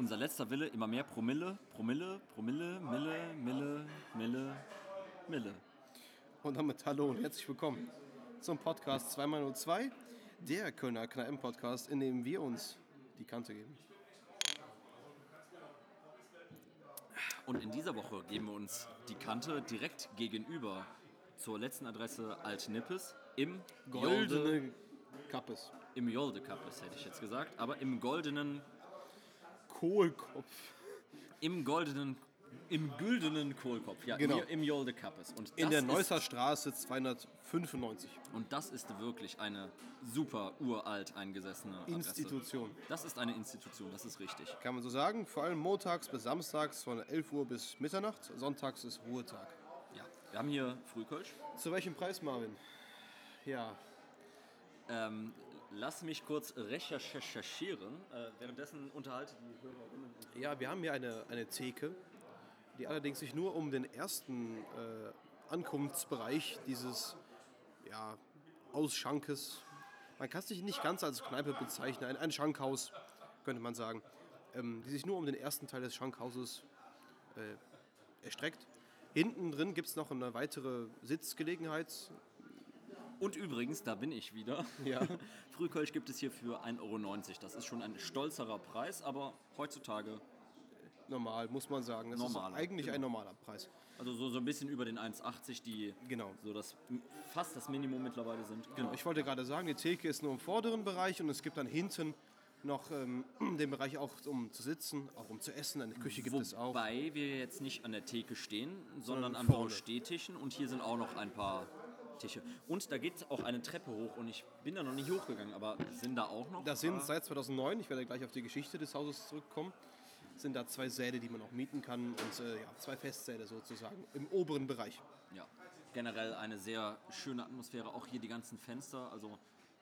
unser letzter Wille immer mehr Promille, Promille, Promille, Mille, Mille, Mille, Mille. Und damit hallo und herzlich willkommen zum Podcast 2x02, der Kölner Kneipen-Podcast, in dem wir uns die Kante geben. Und in dieser Woche geben wir uns die Kante direkt gegenüber zur letzten Adresse Alt-Nippes im Goldene Kappes. im Jolde Kappes, hätte ich jetzt gesagt, aber im goldenen, Kohlkopf. im goldenen, im güldenen Kohlkopf, ja, Genau. im Jolde Kappes. Und In der Neusser Straße 295. Und das ist wirklich eine super uralt eingesessene Adresse. Institution. Das ist eine Institution, das ist richtig. Kann man so sagen. Vor allem montags bis samstags von 11 Uhr bis Mitternacht. Sonntags ist Ruhetag. Ja. Wir haben hier Frühkölsch. Zu welchem Preis, Marvin? Ja, Ähm, lass mich kurz recherchieren. Äh, währenddessen unterhalte die Hörerinnen Ja, wir haben hier eine, eine Theke, die allerdings sich nur um den ersten äh, Ankunftsbereich dieses ja, Ausschankes, man kann es nicht ganz als Kneipe bezeichnen, ein, ein Schankhaus, könnte man sagen, ähm, die sich nur um den ersten Teil des Schankhauses äh, erstreckt. Hinten drin gibt es noch eine weitere Sitzgelegenheit. Und übrigens, da bin ich wieder. Ja. Frühkölsch gibt es hier für 1,90 Euro. Das ist schon ein stolzerer Preis, aber heutzutage, Normal, muss man sagen. Das Normaler, ist eigentlich genau. ein normaler Preis. also so, so ein bisschen über den 1,80, die Genau. so das fast das Minimum mittlerweile sind. Genau. Ich wollte gerade sagen, die Theke ist nur im vorderen Bereich und es gibt dann hinten noch ähm, den Bereich auch um zu sitzen, auch um zu essen. Eine Küche gibt es auch. Wobei wir jetzt nicht an der Theke stehen, sondern an Stehtischen und hier sind auch noch ein paar Tische. Und da geht auch eine Treppe hoch und ich bin da noch nicht hochgegangen, aber sind da auch noch? Das sind seit 2009, ich werde gleich auf die Geschichte des Hauses zurückkommen, sind da zwei Säle, die man auch mieten kann und äh, ja, zwei Festsäle sozusagen im oberen Bereich. Ja, generell eine sehr schöne Atmosphäre. Auch hier die ganzen Fenster. Also,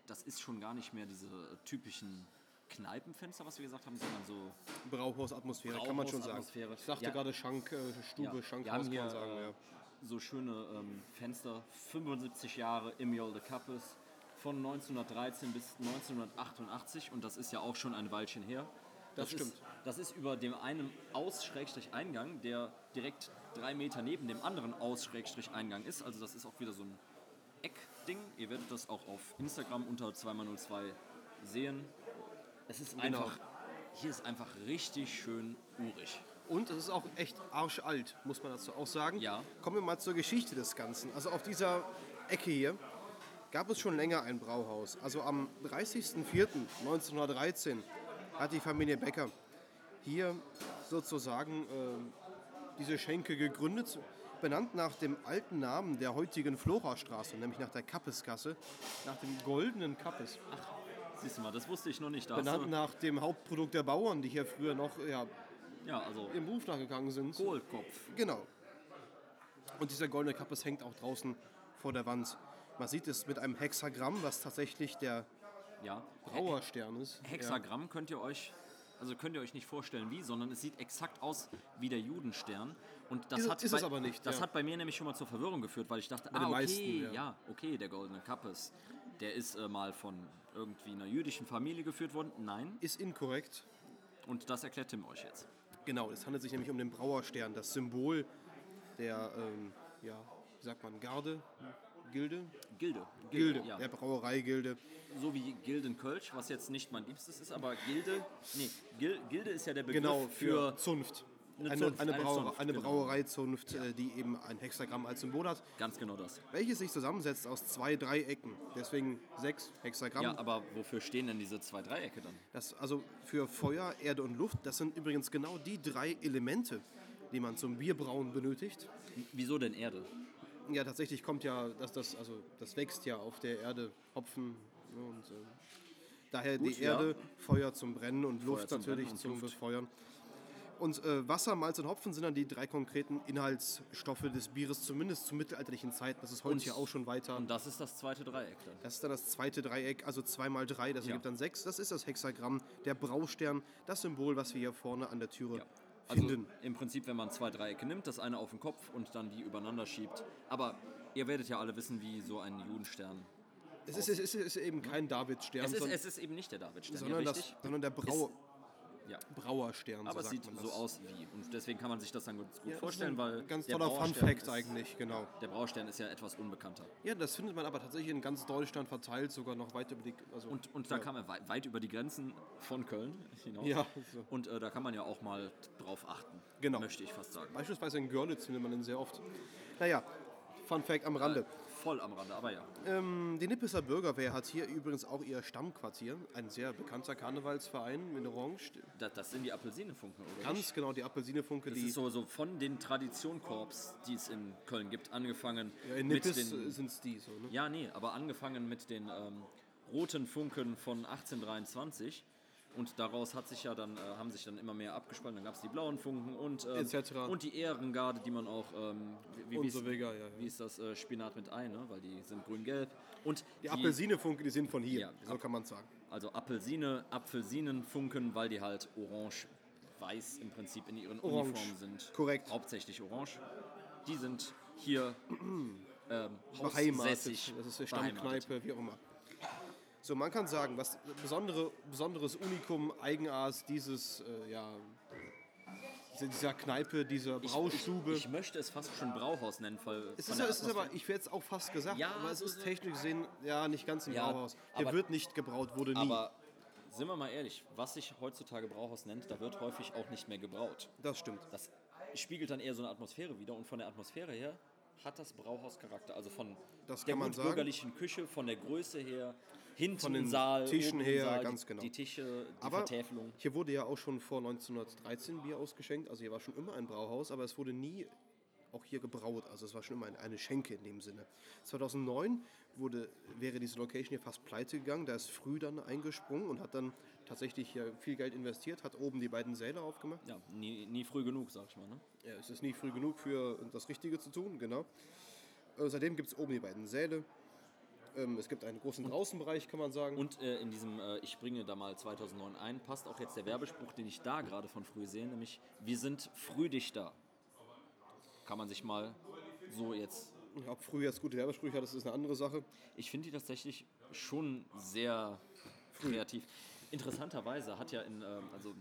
das ist schon gar nicht mehr diese typischen Kneipenfenster, was wir gesagt haben, sondern so. Brauhausatmosphäre, kann man schon sagen. Ich sagte Ja. gerade Schank, äh, Stube, Ja, Schankhaus, kann man sagen. äh, ja. So schöne ähm, Fenster. 75 Jahre im Jolde Kappes. Von 1913 bis 1988. Und das ist ja auch schon ein Weilchen her. Das Ist, stimmt. das ist über dem einen Aus-Eingang, der direkt drei Meter neben dem anderen Aus-Eingang ist. Also das ist auch wieder so ein Eckding. Ihr werdet das auch auf Instagram unter 2x02 sehen. Es ist Genau. einfach, hier ist einfach richtig schön urig. Und es ist auch echt arschalt, muss man dazu auch sagen. Ja. Kommen wir mal zur Geschichte des Ganzen. Also auf dieser Ecke hier gab es schon länger ein Brauhaus. Also am 30.04.1913 hat die Familie Becker hier sozusagen äh, diese Schenke gegründet, benannt nach dem alten Namen der heutigen Florastraße, nämlich nach der Kappesgasse, nach dem goldenen Kappes. Siehst du mal, das wusste ich noch nicht. Da Benannt nach dem Hauptprodukt der Bauern, die hier früher noch ja, ja, also im Beruf nachgegangen sind. Kohlkopf. Genau. Und dieser goldene Kappes hängt auch draußen vor der Wand. Man sieht es mit einem Hexagramm, was tatsächlich der Ja. Brauerstern ist. Hexagramm könnt ihr euch, also könnt ihr euch nicht vorstellen wie, sondern es sieht exakt aus wie der Judenstern. Und das Ist- hat ist bei, es aber nicht, Das ja. hat bei mir nämlich schon mal zur Verwirrung geführt, weil ich dachte, ah, okay, meisten, ja. ja. okay, der goldene Kappes, der ist äh, mal von irgendwie einer jüdischen Familie geführt worden. Nein. Ja. Ist inkorrekt. Und das erklärt Tim euch jetzt. Genau, es handelt sich nämlich um den Brauerstern, das Symbol der, ähm, ja, wie sagt man, Garde, Gilde? Gilde. Gilde, ja. der Brauereigilde. So wie Gilden Kölsch, was jetzt nicht mein Liebstes ist, aber Gilde, nee, Gil, Gilde ist ja der Begriff Genau, für, für Zunft. Eine Zunft, eine, eine Zunft, genau. Brauereizunft, äh, die eben ein Hexagramm als Symbol hat, ganz genau das. welches sich zusammensetzt aus zwei Dreiecken. Deswegen sechs Hexagramm. Ja, aber wofür stehen denn diese zwei Dreiecke dann? Das, also für Feuer, Erde und Luft, das sind übrigens genau die drei Elemente, die man zum Bierbrauen benötigt. Wieso denn Erde? Ja, tatsächlich kommt ja, dass das, also das wächst ja auf der Erde, Hopfen und äh, daher Gut, die Erde, ja. Feuer zum Brennen und Luft zum natürlich Brennen und zum Luft. Befeuern. Und äh, Wasser, Malz und Hopfen sind dann die drei konkreten Inhaltsstoffe des Bieres, zumindest zu mittelalterlichen Zeiten. Das ist heute Und- ja auch schon weiter. Und das ist das zweite Dreieck dann. Das ist dann das zweite Dreieck, also 2 mal 3, das Ja. ergibt dann 6. Das ist das Hexagramm, der Braustern, das Symbol, was wir hier vorne an der Türe Also finden. im Prinzip, wenn man zwei Dreiecke nimmt, das eine auf den Kopf und dann die übereinander schiebt. Aber ihr werdet ja alle wissen, wie so ein Judenstern. Es ist, es ist, es ist eben kein Davidstern, Es ist, es ist eben nicht der Davidstern, sondern, ja, das, sondern der Brau, Ja. Brauerstern, Aber so es sieht man das. so aus wie. Und deswegen kann man sich das dann ganz gut Ja, vorstellen, weil ganz toller Fun Brauerstern Fact ist, eigentlich, genau. Der Braustern ist ja etwas unbekannter. Ja, das findet man aber tatsächlich in ganz Deutschland verteilt, sogar noch weit über die. Also, Und, und da kann man weit, weit über die Grenzen von Köln hinaus. Ja, so. Und äh, da kann man ja auch mal drauf achten. Genau. Möchte ich fast sagen. Beispielsweise in Görlitz findet man den sehr oft. Naja, Fun Fact am Rande. Voll am Rande, aber ja. Ähm, die Nippeser Bürgerwehr hat hier übrigens auch ihr Stammquartier. Ein sehr bekannter Karnevalsverein in Orange. Das, das sind die Apelsinenfunken, oder? Ganz genau, die Apelsinefunke, Das die ist so, so von den Traditionkorps, die es in Köln gibt, angefangen ja, in mit Nippes den... sind es die so. Ne? Ja, nee, aber angefangen mit den ähm, roten Funken von 1823. Und daraus hat sich ja dann, äh, haben sich dann immer mehr abgespalten. Dann gab es die blauen Funken und, ähm, Etc. und die Ehrengarde, die man auch, ähm, wie, wie, so ist, weiter, ja, ja. wie ist das, äh, Spinat mit Ei, ne? weil die sind grün-gelb. Und Die Apelsinefunke, die sind von hier, Ja, so kann man sagen. Also Apfelsine, Apfelsinenfunken, weil die halt orange-weiß im Prinzip in ihren Orange, Uniformen sind. korrekt. Hauptsächlich orange. Die sind hier ähm, haussässig Das ist eine. Stammkneipe, wie auch immer. So, man kann sagen, was besondere, besonderes Unikum, Eigenart dieses, äh, ja, dieser- Kneipe, dieser Braustube. Ich, ich möchte es fast schon Brauhaus nennen, weil es von ist, es ist aber, ich werde es auch fast gesagt, Ja, aber es ist technisch gesehen ja nicht ganz ein Ja, Brauhaus. Der aber- wird nicht gebraut, wurde nie. aber sind wir mal ehrlich, was sich heutzutage Brauhaus nennt, da wird häufig auch nicht mehr gebraut. das stimmt. Das spiegelt dann eher so eine Atmosphäre wieder und von der Atmosphäre her hat das Brauhaus Charakter. Also von Das der gut bürgerlichen Küche, von der Größe her, hinten Von den Saal, Tischen her, Saal, ganz die, genau. die Tische, die Aber Vertäfelung. hier wurde ja auch schon vor 1913 Bier ausgeschenkt. Also hier war schon immer ein Brauhaus, aber es wurde nie auch hier gebraut. Also es war schon immer eine, eine Schenke in dem Sinne. 2009 wurde, wäre diese Location hier fast pleite gegangen. Da ist früh dann eingesprungen und hat dann tatsächlich hier viel Geld investiert, hat oben die beiden Säle aufgemacht. Ja, nie, nie früh genug, sag ich mal. Ne? Ja, es ist nie früh genug für das Richtige zu tun, genau. Äh, seitdem gibt es oben die beiden Säle. Ähm, es gibt einen großen Außenbereich, kann man sagen. Und äh, in diesem äh, Ich bringe da mal 2009 ein, passt auch jetzt der Werbespruch, den ich da gerade von früh sehe, nämlich Wir sind früh dich da. Kann man sich mal so jetzt. Ob früh jetzt gute Werbesprüche hat, das ist eine andere Sache. Ich finde die tatsächlich schon sehr kreativ. Interessanterweise hat ja in, ähm, also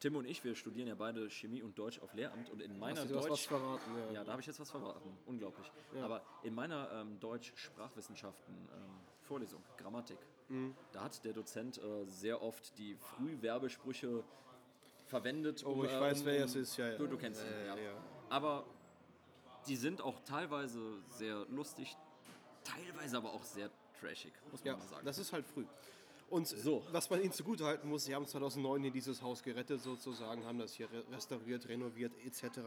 Tim und ich, wir studieren ja beide Chemie und Deutsch auf Lehramt und in meiner Hast du was, was Deutsch. verraten? Ja. Ja, da habe ich jetzt was verraten. Unglaublich. Aber in meiner ähm, Deutsch-Sprachwissenschaften ähm, Vorlesung, Grammatik, Mhm. da hat der Dozent äh, sehr oft die Frühwerbesprüche verwendet. Oh, ich weiß, wer es ist, ja, ja. Du, du kennst ihn, Ja, ja. ja. Aber die sind auch teilweise sehr lustig, teilweise aber auch sehr trashig, muss man Ja, sagen. das ist halt früh. Und So. was man ihnen zugutehalten muss, sie haben 2009 hier dieses Haus gerettet sozusagen, haben das hier re- restauriert, renoviert etc.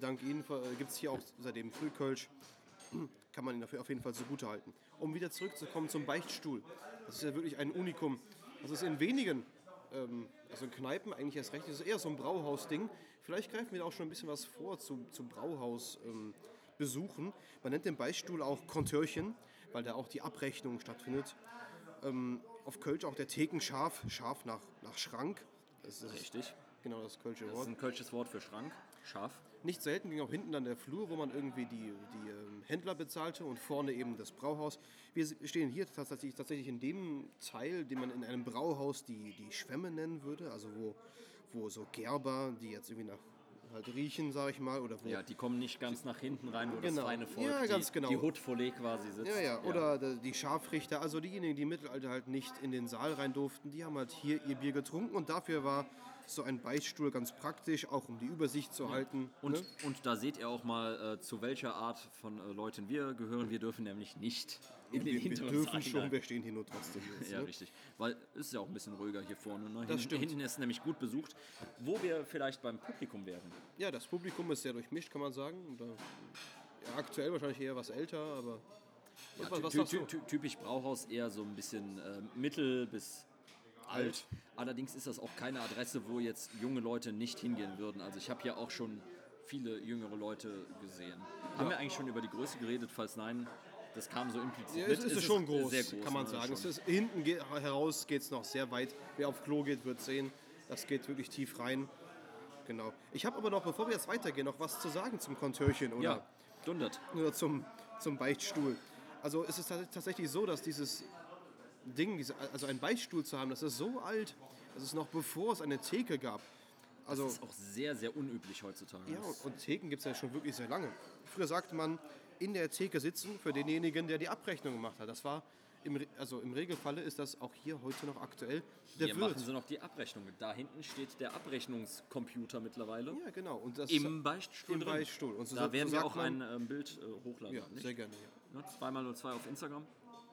Dank ihnen gibt es hier auch seitdem Frühkölsch. Kann man ihnen dafür auf jeden Fall zugutehalten. Um wieder zurückzukommen zum Beichtstuhl. Das ist ja wirklich ein Unikum. Das ist in wenigen, ähm, also in Kneipen eigentlich erst recht, das ist eher so ein Brauhaus-Ding. Vielleicht greifen wir da auch schon ein bisschen was vor zu, zu Brauhaus. Ähm, besuchen. Man nennt den Beichtstuhl auch Kontörchen, weil da auch die Abrechnung stattfindet auf Kölsch auch der Theken scharf, scharf nach, nach Schrank. Das ist Richtig. genau das Kölsche Das ist Wort. ein kölsches Wort für Schrank. Scharf. Nicht selten ging auch hinten dann der Flur, wo man irgendwie die, die ähm, Händler bezahlte und vorne eben das Brauhaus. Wir stehen hier tatsächlich, tatsächlich in dem Teil, den man in einem Brauhaus die, die Schwämme nennen würde, also wo, wo so Gerber, die jetzt irgendwie nach halt riechen, sage ich mal, oder wo Ja, die kommen nicht ganz nach hinten rein, wo Genau. das feine Volk, Ja, die, ganz genau. die Haute-Volée quasi sitzt. Ja, ja, oder die- die Scharfrichter, also diejenigen, die im Mittelalter halt nicht in den Saal rein durften, die haben halt hier ihr Bier getrunken und dafür war so ein Beichtstuhl ganz praktisch, auch um die Übersicht zu halten. Und, ne? und da seht ihr auch mal, äh, zu welcher Art von äh, Leuten wir gehören. Wir dürfen nämlich nicht in den wir, wir hinteren dürfen schon, wir stehen hier nur trotzdem jetzt. Ja, ne? richtig. Weil es ist ja auch ein bisschen ruhiger hier vorne. Ne? Das stimmt. hinten ist nämlich gut besucht. Wo wir vielleicht beim Publikum werden. ja, das Publikum ist sehr durchmischt, kann man sagen. Äh, ja, aktuell wahrscheinlich eher was älter, aber Ja, was, was ty ty typisch Brauhaus eher so ein bisschen äh, mittel bis alt. Allerdings ist das auch keine Adresse, wo jetzt junge Leute nicht hingehen würden. Also ich habe hier auch schon viele jüngere Leute gesehen. Haben wir eigentlich schon über die Größe geredet? Falls nein, das kam so implizit Ja, es ist, schon groß, groß, kann man ne, sagen. Es ist, hinten geht, heraus geht es noch sehr weit. Wer auf Klo geht, wird sehen. Das geht wirklich tief rein. Genau. Ich habe aber noch, bevor wir jetzt weitergehen, noch was zu sagen zum Kontörchen oder, ja, dundert. oder zum, zum Beichtstuhl. Also es ist tats- tatsächlich so, dass dieses Ding, also ein Beichtstuhl zu haben, das ist so alt, Das ist noch bevor es eine Theke gab. Also, Das ist auch sehr, sehr unüblich heutzutage. ja, und Theken gibt es ja schon wirklich sehr lange. Früher sagte man, in der Theke sitzen für denjenigen, der die Abrechnung gemacht hat. Das war, im, also im Regelfalle ist das auch hier heute noch aktuell. Der Hier Wirt. machen sie noch die Abrechnung. Da hinten steht der Abrechnungscomputer mittlerweile. Ja, genau. Und das Im Beichtstuhl Im drin. Beichtstuhl. Und so da sagt- werden so wir auch man- ein ähm, Bild äh, hochladen. Ja, nicht? sehr gerne. Ja. Ne? Zweimal nur zwei auf Instagram.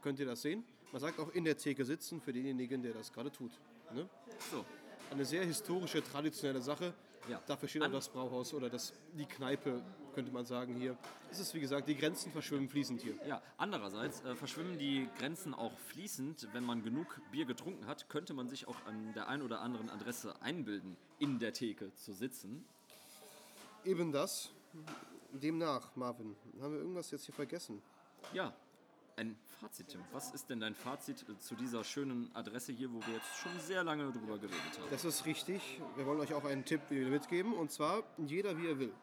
Könnt ihr das sehen? Man sagt auch in der Theke sitzen für denjenigen, der das gerade tut. Ne? So. Eine sehr historische, traditionelle Sache. Ja. Dafür steht auch das Brauhaus oder das, die Kneipe, könnte man sagen hier. Es ist wie gesagt, die Grenzen verschwimmen fließend hier. Ja, andererseits äh, verschwimmen die Grenzen auch fließend. Wenn man genug Bier getrunken hat, könnte man sich auch an der einen oder anderen Adresse einbilden, in der Theke zu sitzen. Eben das. Demnach, Marvin, haben wir irgendwas jetzt hier vergessen? Ja, ein Fazit, Tim. Was ist denn dein Fazit äh, zu dieser schönen Adresse hier, wo wir jetzt schon sehr lange drüber geredet haben? Das ist richtig. Wir wollen euch auch einen Tipp mitgeben und zwar jeder wie er will.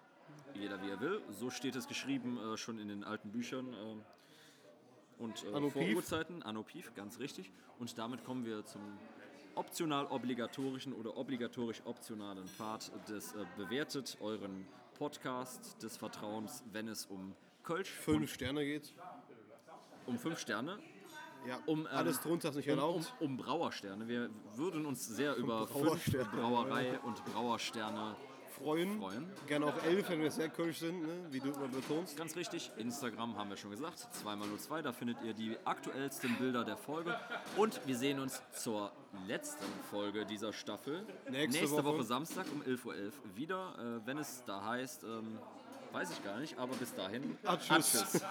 Jeder wie er will. So steht es geschrieben äh, schon in den alten Büchern. Äh, und äh, Anno vor. Urzeiten, Anno Pief, ganz richtig. Und damit kommen wir zum optional obligatorischen oder obligatorisch optionalen Part des äh, Bewertet euren Podcast des Vertrauens, wenn es um Kölsch Fünf Sterne geht. Um fünf Sterne Ja, um, ähm, alles drunter ist nicht um, erlaubt. um, um Brauersterne. Wir würden uns sehr über Brauersterne. Brauerei und Brauersterne freuen. freuen. Gerne auch elf, wenn wir sehr kölsch sind, ne? wie du immer betonst. Ganz richtig, Instagram haben wir schon gesagt, 2x02, da findet ihr die aktuellsten Bilder der Folge. Und wir sehen uns zur letzten Folge dieser Staffel. Nächste Woche. Woche. Samstag um 11.11 Uhr wieder, äh, wenn es da heißt, ähm, weiß ich gar nicht, aber bis dahin. Ah. Ah, tschüss.